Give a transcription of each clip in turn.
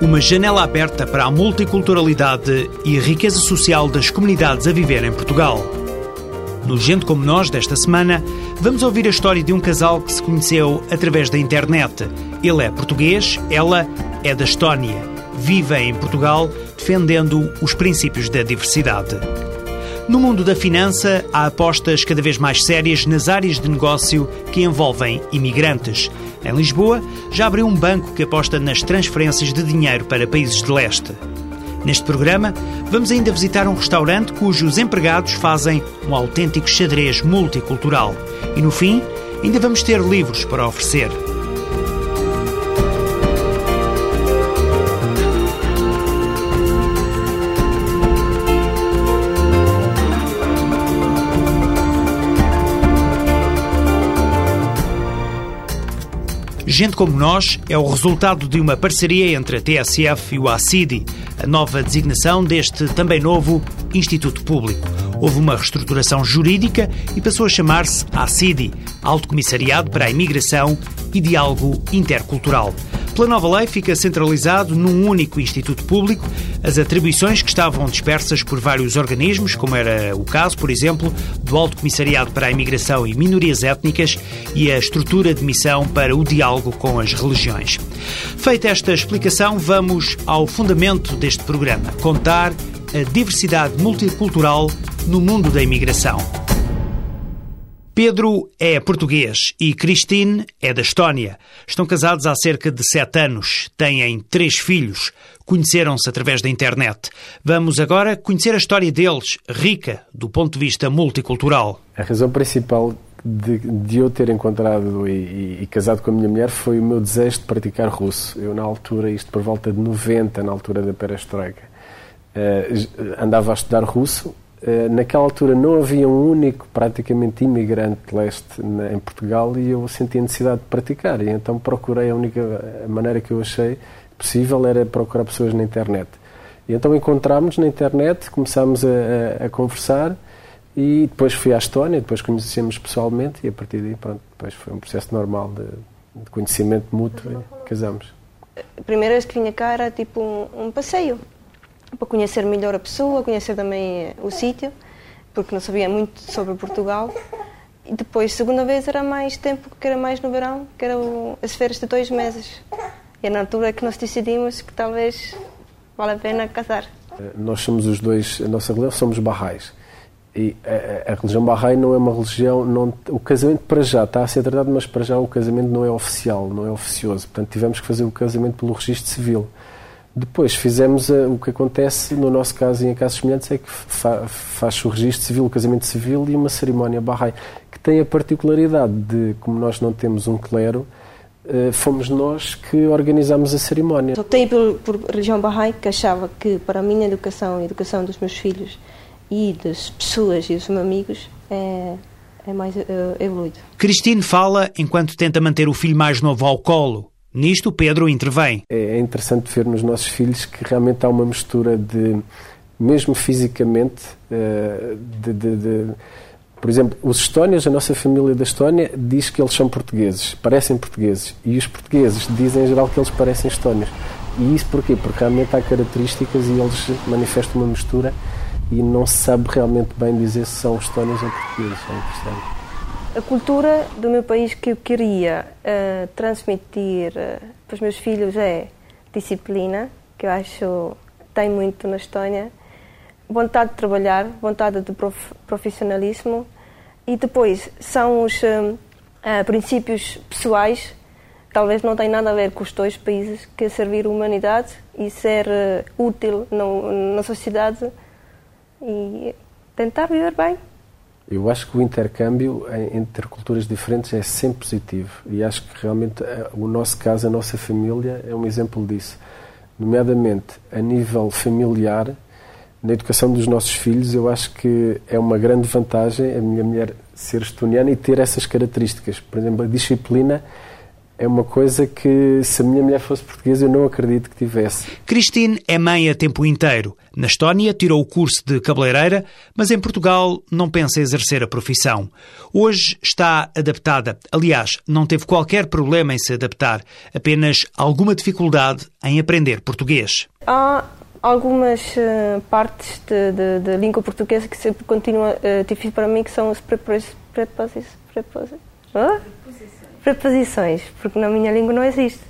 Uma janela aberta para a multiculturalidade e a riqueza social das comunidades a viver em Portugal. No Gente como Nós desta semana, vamos ouvir a história de um casal que se conheceu através da internet. Ele é português, ela é da Estónia. Vive em Portugal defendendo os princípios da diversidade. No mundo da finança, há apostas cada vez mais sérias nas áreas de negócio que envolvem imigrantes. Em Lisboa, já abriu um banco que aposta nas transferências de dinheiro para países de leste. Neste programa, vamos ainda visitar um restaurante cujos empregados fazem um autêntico xadrez multicultural. E no fim, ainda vamos ter livros para oferecer. Gente como Nós é o resultado de uma parceria entre a TSF e o ACIDI, a nova designação deste também novo Instituto Público. Houve uma reestruturação jurídica e passou a chamar-se ACIDI, Alto Comissariado para a Imigração e Diálogo Intercultural. Pela nova lei fica centralizado num único instituto público as atribuições que estavam dispersas por vários organismos, como era o caso, por exemplo, do Alto Comissariado para a Imigração e Minorias Étnicas e a estrutura de missão para o diálogo com as religiões. Feita esta explicação, vamos ao fundamento deste programa: contar a diversidade multicultural no mundo da imigração. Pedro é português e Christine é da Estónia. Estão casados há cerca de sete anos, têm três filhos, conheceram-se através da internet. Vamos agora conhecer a história deles, rica do ponto de vista multicultural. A razão principal de, de eu ter encontrado e, e, e, casado com a minha mulher foi o meu desejo de praticar russo. Eu, na altura, isto por volta de 90, na altura da perestroika, uh, andava a estudar russo naquela altura não havia um único praticamente imigrante leste em Portugal e eu senti a necessidade de praticar. E então procurei a única maneira que eu achei possível era procurar pessoas na internet. E então encontramos na internet começámos a, a, a, conversar e depois fui à Estónia depois conhecemos pessoalmente e a partir daí pronto depois foi um processo normal de, de conhecimento mútuo e casamos. A primeira vez que vinha cá era tipo um, um passeio para conhecer melhor a pessoa, conhecer também eh, o sítio, porque não sabia muito sobre Portugal. E depois, segunda vez, era mais tempo, que era mais no verão, que eram as férias de dois meses. E é na altura que nós decidimos que talvez vale a pena casar. Eh, nós somos os dois, a nossa religião somos barrais. E a, a, religião Bahá'í não é uma religião. Não, o casamento para já está a ser tratado, mas para já o casamento não é oficial, não é oficioso. Portanto, tivemos que fazer o casamento pelo registro civil. Depois fizemos uh, o que acontece, no nosso caso e em casos semelhantes, é que fa faz o registro civil, o casamento civil e uma cerimónia Bahá'í, que tem a particularidade de, como nós não temos um clero, uh, fomos nós que organizamos a cerimónia. Optei por, por religião Bahá'í, que achava que para a minha educação e a educação dos meus filhos e das pessoas e dos meus amigos é, é mais uh, evoluído. Cristine fala enquanto tenta manter o filho mais novo ao colo Nisto, Pedro intervém. É interessante ver nos nossos filhos que realmente há uma mistura de, mesmo fisicamente, eh, de, de, de por exemplo, os estónios, a nossa família da Estónia, diz que eles são portugueses, parecem portugueses. E os portugueses dizem em geral que eles parecem estónios. E isso porquê? Porque realmente há características e eles manifestam uma mistura e não se sabe realmente bem dizer se são estónios ou portugueses. É interessante. A cultura do meu país que eu queria uh, transmitir uh, para os meus filhos é disciplina, que eu acho tem muito na Estónia, vontade de trabalhar, vontade de prof, profissionalismo. E depois são os uh, princípios pessoais, talvez não tenham nada a ver com os dois países, que é servir a humanidade e ser útil no, na sociedade e tentar viver bem. Eu acho que o intercâmbio entre culturas diferentes é sempre positivo e acho que realmente eh, o nosso caso, a nossa família, é um exemplo disso. Nomeadamente, a nível familiar, na educação dos nossos filhos, eu acho que é uma grande vantagem a minha mulher ser estoniana e ter essas características. Por exemplo, a disciplina é uma coisa que, se a minha mulher fosse portuguesa, eu não acredito que tivesse. Christine é mãe a tempo inteiro. Na Estónia, tirou o curso de cabeleireira, mas em Portugal não pensa em exercer a profissão. Hoje está adaptada. Aliás, não teve qualquer problema em se adaptar, apenas alguma dificuldade em aprender português. Há algumas uh, partes de, de, de, língua portuguesa que sempre continua uh, difícil para mim, que são as preposições. Preposições. Preposições. Preposições, porque na minha língua não existe.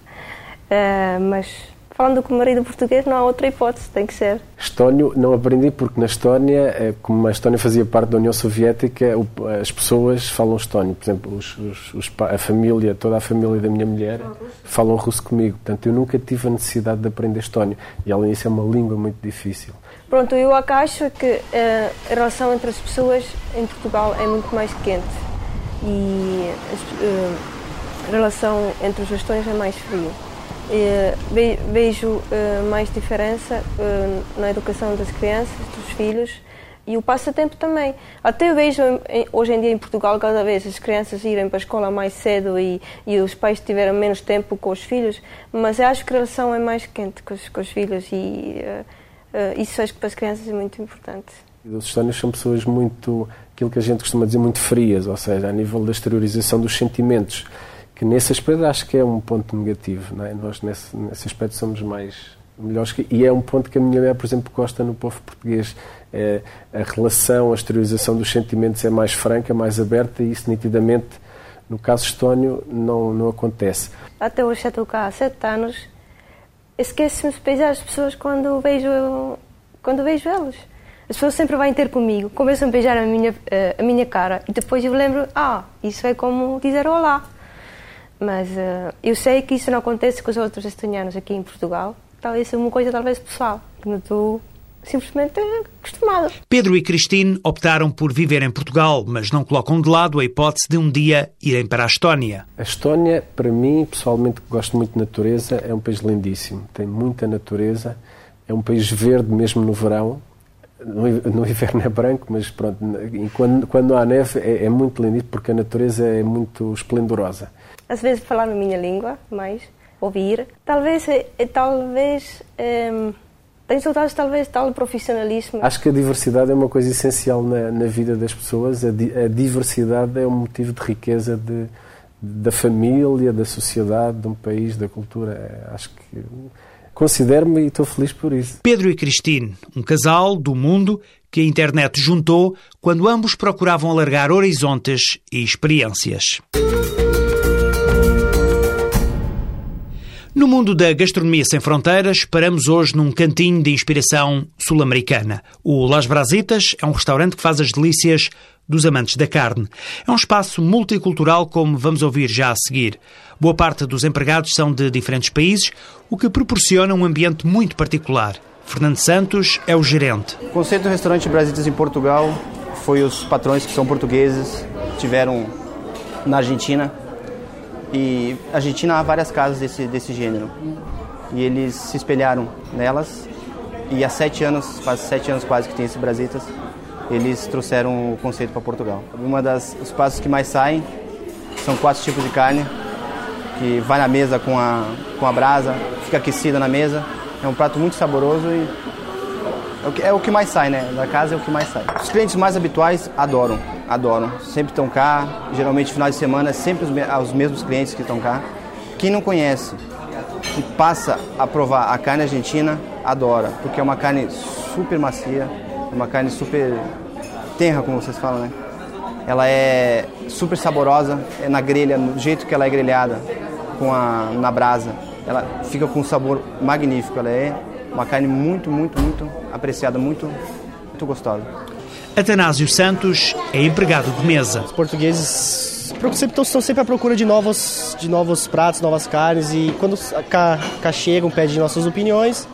Uh, mas falando com o marido português, não há outra hipótese, tem que ser. Estónio não aprendi porque na Estónia, eh, como a Estónia fazia parte da União Soviética, as pessoas falam estónio. Por exemplo, os, os, os, a família, toda a família da minha mulher falam russo comigo. Portanto, eu nunca tive a necessidade de aprender estónio. E além disso, é uma língua muito difícil. Pronto, eu acho que uh, a relação entre as pessoas em Portugal é muito mais quente. E uh, relação entre os estónios é mais fria. Vejo eh, mais diferença eh, na educação das crianças, dos filhos e o passatempo também. Até vejo hoje em dia em Portugal cada vez as crianças irem para a escola mais cedo e, e os pais tiveram menos tempo com os filhos, mas eu acho que a relação é mais quente com os, com os filhos e uh, isso acho que para as crianças é muito importante. Os estónios são pessoas muito, aquilo que a gente costuma dizer, muito frias, ou seja, a nível da exteriorização dos sentimentos que nesse aspecto acho que é um ponto negativo. Não é? Nós, nesse, nesse aspecto, somos mais melhores. Que, e é um ponto que a minha mulher, por exemplo, gosta no povo português. É, a relação, a exteriorização dos sentimentos é mais franca, mais aberta e isso, nitidamente, no caso estónio, não, não acontece. Até hoje estou cá há sete anos. Esqueço-me de beijar as pessoas quando vejo, quando vejo elas. As pessoas sempre vêm ter comigo, começam a beijar a minha, a minha cara e depois eu lembro, ah, isso é como dizer olá. Mas uh, eu sei que isso não acontece com os outros estonianos aqui em Portugal. Talvez seja uma coisa talvez pessoal, que não estou simplesmente acostumada. Pedro e Cristine optaram por viver em Portugal, mas não colocam de lado a hipótese de um dia irem para a Estónia. A Estónia, para mim, pessoalmente, que gosto muito de natureza, é um país lindíssimo. Tem muita natureza, é um país verde mesmo no verão. No inverno é branco, mas pronto, quando, quando há neve é, é muito lindo porque a natureza é muito esplendorosa às vezes falar na minha língua, mais ouvir. Talvez, é, talvez é, tenho saudades talvez tal profissionalismo. Acho que a diversidade é uma coisa essencial na, na vida das pessoas. A, di, a, diversidade é um motivo de riqueza de, da família, da sociedade, de um país, da cultura. É, acho que considero-me e estou feliz por isso. Pedro e Cristine, um casal do mundo que a internet juntou quando ambos procuravam alargar horizontes e experiências. No mundo da gastronomia sem fronteiras, paramos hoje num cantinho de inspiração sul-americana. O Las Brasitas é um restaurante que faz as delícias dos amantes da carne. É um espaço multicultural, como vamos ouvir já a seguir. Boa parte dos empregados são de diferentes países, o que proporciona um ambiente muito particular. Fernando Santos é o gerente. O conceito do restaurante Brasitas em Portugal foi os patrões que são portugueses, tiveram na Argentina e Argentina há várias casas desse, desse gênero. E eles se espelharam nelas. E há sete anos, quase sete anos quase que tem esse Brasitas, eles trouxeram o conceito para Portugal. Uma das os passos que mais saem são quatro tipos de carne que vai na mesa com a com a brasa, fica aquecida na mesa. É um prato muito saboroso e é o que, é o que mais sai, né? Da casa é o que mais sai. Os clientes mais habituais adoram adoram. Sempre estão cá, geralmente final de semana, sempre os, os mesmos clientes que estão cá. Quem não conhece, que passa a provar a carne argentina, adora, porque é uma carne super macia, uma carne super tenra, como vocês falam, né? Ela é super saborosa, é na grelha, do jeito que ela é grelhada, com a, na brasa. Ela fica com um sabor magnífico, ela é uma carne muito, muito, muito apreciada, muito, muito gostosa. Atanásio Santos é empregado de mesa. Os portugueses estão sempre à procura de novos, de novos pratos, novas carnes e quando cá, cá chegam pedem nossas opiniões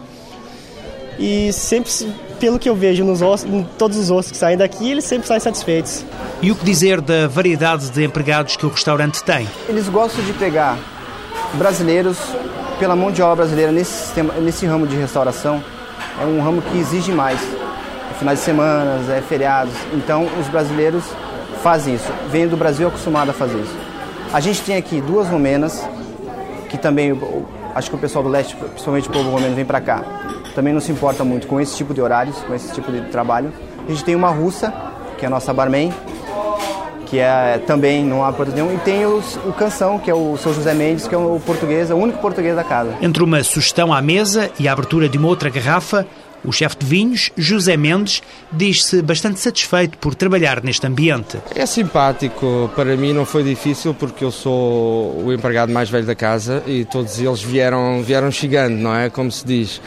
e sempre, pelo que eu vejo nos ossos, em todos os ossos que saem daqui, eles sempre saem satisfeitos. E o que dizer da variedade de empregados que o restaurante tem? Eles gostam de pegar brasileiros pela mão de obra brasileira nesse, sistema, nesse ramo de restauração. É um ramo que exige mais finais de semana, é feriados. Então os brasileiros fazem isso. Vem do Brasil acostumado a fazer isso. A gente tem aqui duas romenas, que também acho que o pessoal do leste, principalmente o povo romeno, vem para cá. Também não se importa muito com esse tipo de horários, com esse tipo de trabalho. A gente tem uma russa, que é a nossa barman, que é também não há problema nenhum. E tem os, o Canção, que é o São José Mendes, que é o português, o único português da casa. Entre uma sugestão à mesa e a abertura de uma outra garrafa, o chefe de vinhos, José Mendes, diz-se bastante satisfeito por trabalhar neste ambiente. É simpático, para mim não foi difícil porque eu sou o empregado mais velho da casa e todos eles vieram, vieram chegando, não é? Como se diz.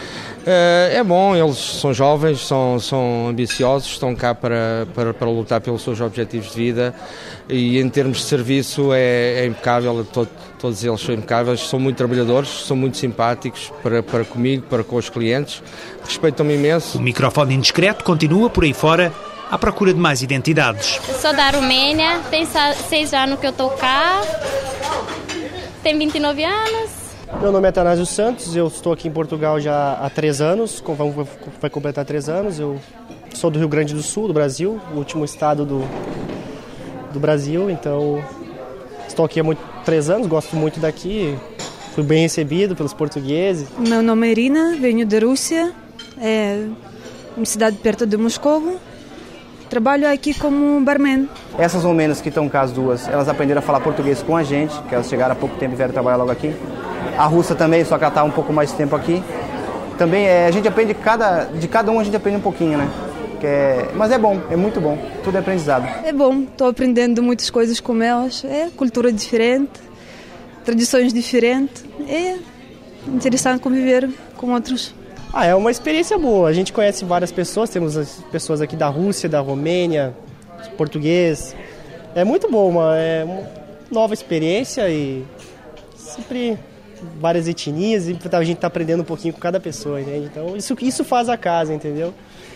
Eh, é bom, eles são jovens, são, são ambiciosos, estão cá para, para, para lutar pelos seus objetivos de vida e em termos de serviço é, é impecável, todo, todos eles são impecáveis, são muito trabalhadores, são muito simpáticos para, para comigo, para com os clientes, respeitam-me imenso. O microfone indiscreto continua por aí fora à procura de mais identidades. Eu sou da Romênia, tem seis anos que eu estou cá, tem 29 anos. Meu nome é Tanásio Santos, eu estou aqui em Portugal já há três anos, vai completar três anos. Eu sou do Rio Grande do Sul, do Brasil, o último estado do, do Brasil, então estou aqui há muito, três anos, gosto muito daqui, fui bem recebido pelos portugueses. Meu nome é Irina, venho da Rússia, é uma cidade perto de Moscou. Trabalho aqui como barman. Essas romenas que estão cá as duas, elas aprenderam a falar português com a gente, que elas chegaram há pouco tempo e vieram trabalhar logo aqui. A russa também, só que ela está um pouco mais de tempo aqui. Também é, a gente aprende cada, de cada um a gente aprende um pouquinho, né? É, mas é bom, é muito bom, tudo é aprendizado. É bom, estou aprendendo muitas coisas com elas, é cultura diferente, tradições diferentes, é interessante conviver com outros. Ah, é uma experiência boa, a gente conhece várias pessoas, temos as pessoas aqui da Rússia, da Romênia, português, é muito bom, uma, é uma nova experiência e sempre várias etnias e a gente está aprendendo um pouquinho com cada pessoa, entende? Então isso, isso faz a casa, entendeu?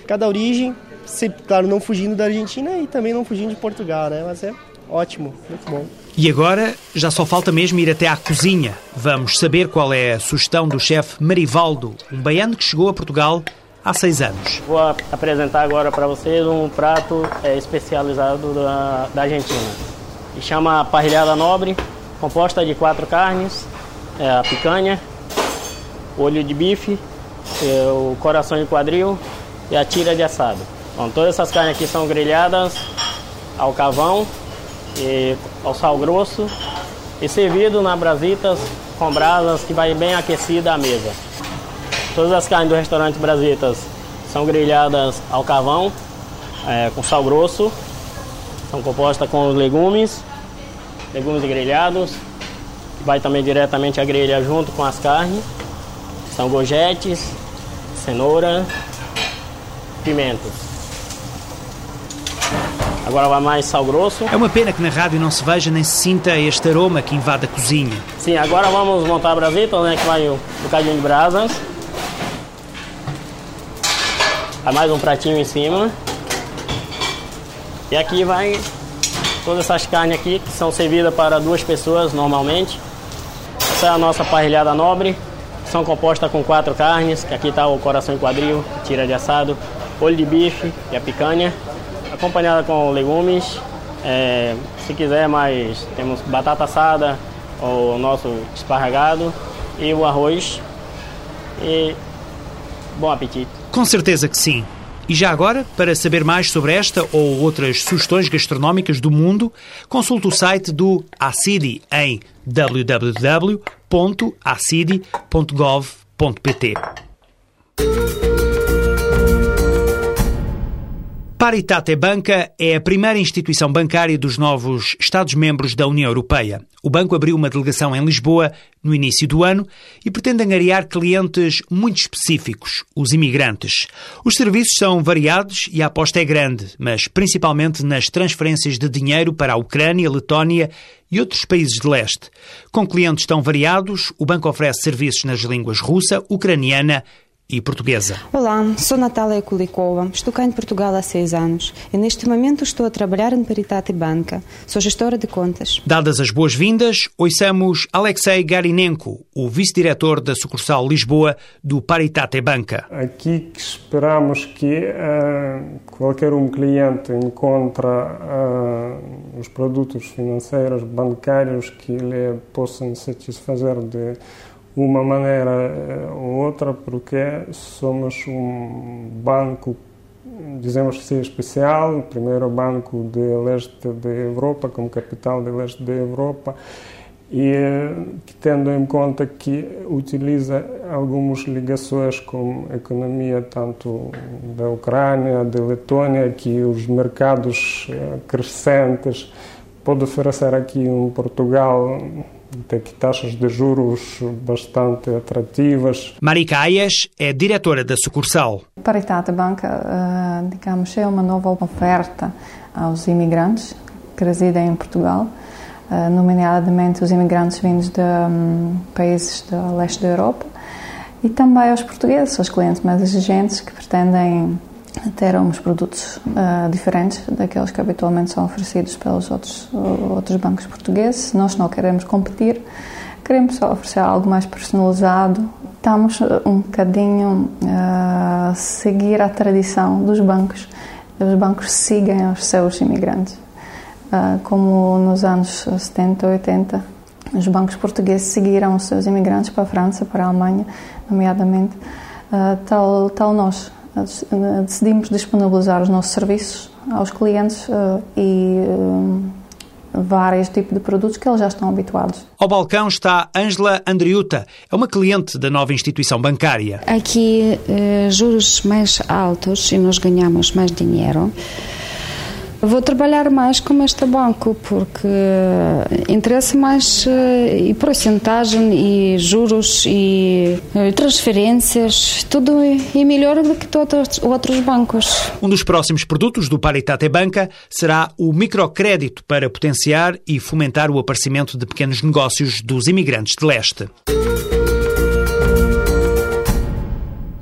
Cada origem, sempre, claro, não fugindo da Argentina e também não fugindo de Portugal, né? Mas é ótimo, muito bom. E agora já só falta mesmo ir até à cozinha. Vamos saber qual é a sugestão do chefe Marivaldo, um baiano que chegou a Portugal há seis anos. Vou apresentar agora para vocês um prato é, especializado da, da Argentina. E chama parrilhada nobre, composta de quatro carnes, é, a picanha, olho de bife, é, o coração de quadril e a tira de assado. Então, todas essas carnes aqui são grelhadas ao cavão e ao sal grosso e servido na brasitas com brasas que vai bem aquecida à mesa. Todas as carnes do restaurante Brasitas são grelhadas ao cavão é, com sal grosso, são compostas com legumes, legumes grelhados, vai também diretamente à grelha junto com as carnes. São gojetes, cenoura, pimentos. Agora vai mais sal grosso. É uma pena que na rádio não se veja nem se sinta este aroma que invade a cozinha. Sim, agora vamos montar a brasita, né, que vai o bocadinho de brasas. Aí mais um pratinho em cima. E aqui vai todas essas carnes aqui que são servidas para duas pessoas normalmente. Essa é a nossa parrilhada nobre. São compostas com quatro carnes, que aqui está o coração e quadril, tira de assado, olho de bife e a picanha, acompanhada com legumes. É, se quiser mais, temos batata assada, o nosso esparragado e o arroz. E bom apetite. Com certeza que sim. E já agora, para saber mais sobre esta ou outras sugestões gastronómicas do mundo, consulte o site do ACIDI em www.acidi.gov.pt. Paritate Banca é a primeira instituição bancária dos novos Estados-membros da União Europeia. O banco abriu uma delegação em Lisboa no início do ano e pretende angariar clientes muito específicos, os imigrantes. Os serviços são variados e a aposta é grande, mas principalmente nas transferências de dinheiro para a Ucrânia, Letónia e outros países de leste. Com clientes tão variados, o banco oferece serviços nas línguas russa, ucraniana e portuguesa. Olá, sou Natália Kulikova, estou cá em Portugal há seis anos e neste momento estou a trabalhar em Paritate Banca. Sou gestora de contas. Dadas as boas-vindas, ouçamos Alexei Garinenko, o vice-diretor da sucursal Lisboa do Paritate Banca. Aqui esperamos que uh, qualquer um cliente encontra uh, os produtos financeiros bancários que lhe possam satisfazer de uma maneira ou outra, porque somos um banco, dizemos assim, especial, o primeiro banco de leste da Europa, como capital de leste da Europa, e eh, tendo em conta que utiliza algumas ligações com a economia tanto da Ucrânia, da Letônia, que os mercados eh, crescentes pode oferecer aqui em Portugal tem taxas de juros bastante atrativas. Marika Ayas é diretora da sucursal. Paritate Banca, eh, digamos, é uma nova oferta aos imigrantes que residem em Portugal, eh, nomeadamente os imigrantes vindos de um, países do leste da Europa e também aos portugueses, aos clientes mais exigentes que pretendem ter uns produtos uh, diferentes daqueles que habitualmente são oferecidos pelos outros, outros bancos portugueses. Nós não queremos competir, queremos só oferecer algo mais personalizado. Estamos eh, um bocadinho a uh, seguir a tradição dos bancos. Os bancos seguem os seus imigrantes. Uh, como nos anos 70, 80, os bancos portugueses seguiram os seus imigrantes para a França, para a Alemanha, nomeadamente, tal, tal nós decidimos disponibilizar os nossos serviços aos clientes uh, e uh, vários tipos de produtos que eles já estão habituados. Ao balcão está Ângela Andriuta, é uma cliente da nova instituição bancária. Aqui uh, juros mais altos e nós ganhamos mais dinheiro. Vou trabalhar mais com este banco porque interessa mais eh, e porcentagem e juros e eh, transferências, tudo é melhor do que todos outros bancos. Um dos próximos produtos do Paritate Banca será o microcrédito para potenciar e fomentar o aparecimento de pequenos negócios dos imigrantes de leste.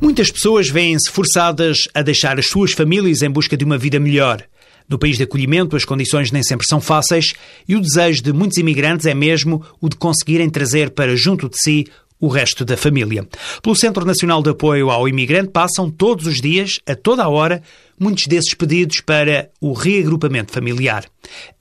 Muitas pessoas veem-se forçadas a deixar as suas famílias em busca de uma vida melhor. No país de acolhimento, as condições nem sempre são fáceis e o desejo de muitos imigrantes é mesmo o de conseguirem trazer para junto de si o resto da família. Pelo Centro Nacional de Apoio ao Imigrante passam todos os dias, a toda a hora, muitos desses pedidos para o reagrupamento familiar.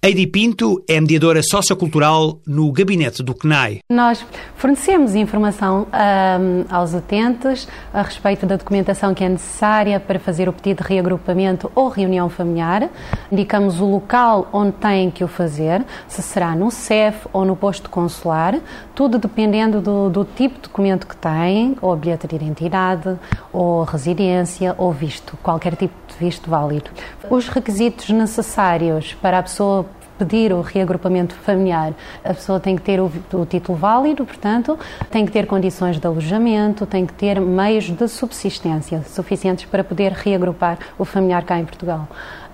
Heidi Pinto é mediadora sociocultural no gabinete do CNAI. Nós fornecemos informação um, aos utentes a respeito da documentação que é necessária para fazer o pedido de reagrupamento ou reunião familiar. Indicamos o local onde têm que o fazer, se será no CEF ou no posto consular, tudo dependendo do, do tipo de documento que têm, ou bilhete de identidade, ou residência, ou visto, qualquer tipo de visto visto válido. Os requisitos necessários para a pessoa pedir o reagrupamento familiar, a pessoa tem que ter o, o, título válido, portanto, tem que ter condições de alojamento, tem que ter meios de subsistência suficientes para poder reagrupar o familiar cá em Portugal.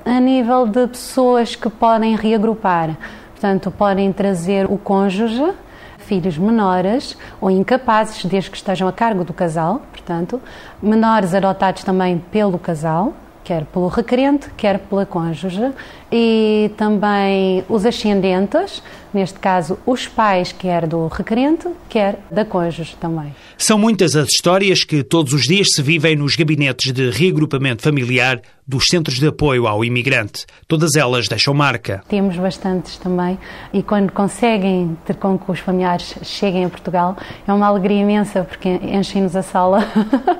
A nível de pessoas que podem reagrupar, portanto, podem trazer o cônjuge, filhos menores ou incapazes, desde que estejam a cargo do casal, portanto, menores adotados também pelo casal, quer pelo requerente, quer pela cônjuge, e também os ascendentes, neste caso os pais, quer do requerente, quer da cônjuge também. São muitas as histórias que todos os dias se vivem nos gabinetes de reagrupamento familiar dos centros de apoio ao imigrante. Todas elas deixam marca. Temos bastantes também e quando conseguem ter com que os familiares cheguem a Portugal é uma alegria imensa porque enchem-nos a sala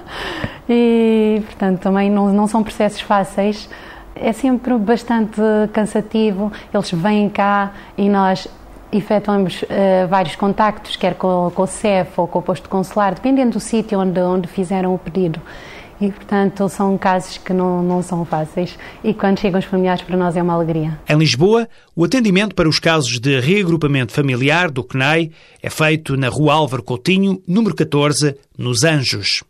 e, portanto, também não, não são processos fáceis. É sempre bastante cansativo. Eles vêm cá e nós efetuamos uh, vários contactos, quer com, com o CEF ou com o posto consular, dependendo do sítio onde, onde fizeram o pedido. E, portanto, são casos que não, não são fáceis e quando chegam os familiares para nós é uma alegria. Em Lisboa, o atendimento para os casos de reagrupamento familiar do CNAI é feito na Rua Álvaro Coutinho, número 14, nos Anjos.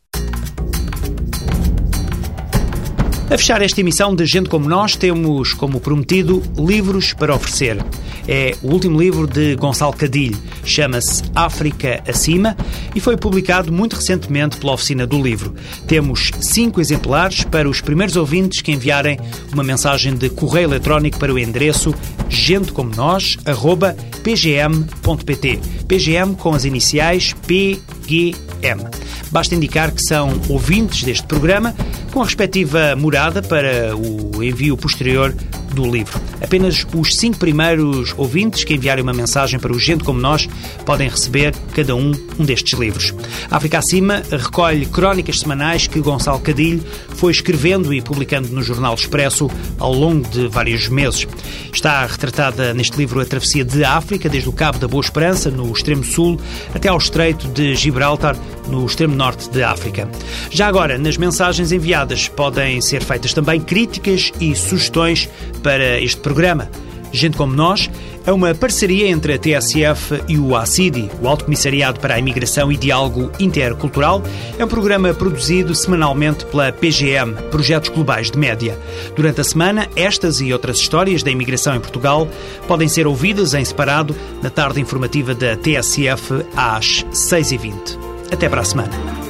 A fechar esta emissão de Gente Como Nós, temos, como prometido, livros para oferecer. É o último livro de Gonçalo Cadilho, chama-se África Acima e foi publicado muito recentemente pela Oficina do Livro. Temos cinco exemplares para os primeiros ouvintes que enviarem uma mensagem de correio eletrónico para o endereço gentecomonos.pgm.pt. PGM com as iniciais PGM. Basta indicar que são ouvintes deste programa com a respectiva morada para o envio posterior do livro. Apenas os cinco primeiros ouvintes que enviarem uma mensagem para o Gente Como Nós podem receber, cada um, um destes livros. África Acima recolhe crónicas semanais que Gonçalo Cadilho foi escrevendo e publicando no Jornal Expresso ao longo de vários meses. Está retratada neste livro a travessia de África, desde o Cabo da Boa Esperança, no extremo sul, até ao Estreito de Gibraltar, no extremo norte de África. Já agora, nas mensagens enviadas podem ser feitas também críticas e sugestões para este programa. Gente como Nós é uma parceria entre a TSF e o ACIDI, o Alto Comissariado para a Imigração e Diálogo Intercultural. É um programa produzido semanalmente pela PGM, Projetos Globais de Média. Durante a semana, estas e outras histórias da imigração em Portugal podem ser ouvidas em separado na tarde informativa da TSF às 6h20. Até para a semana.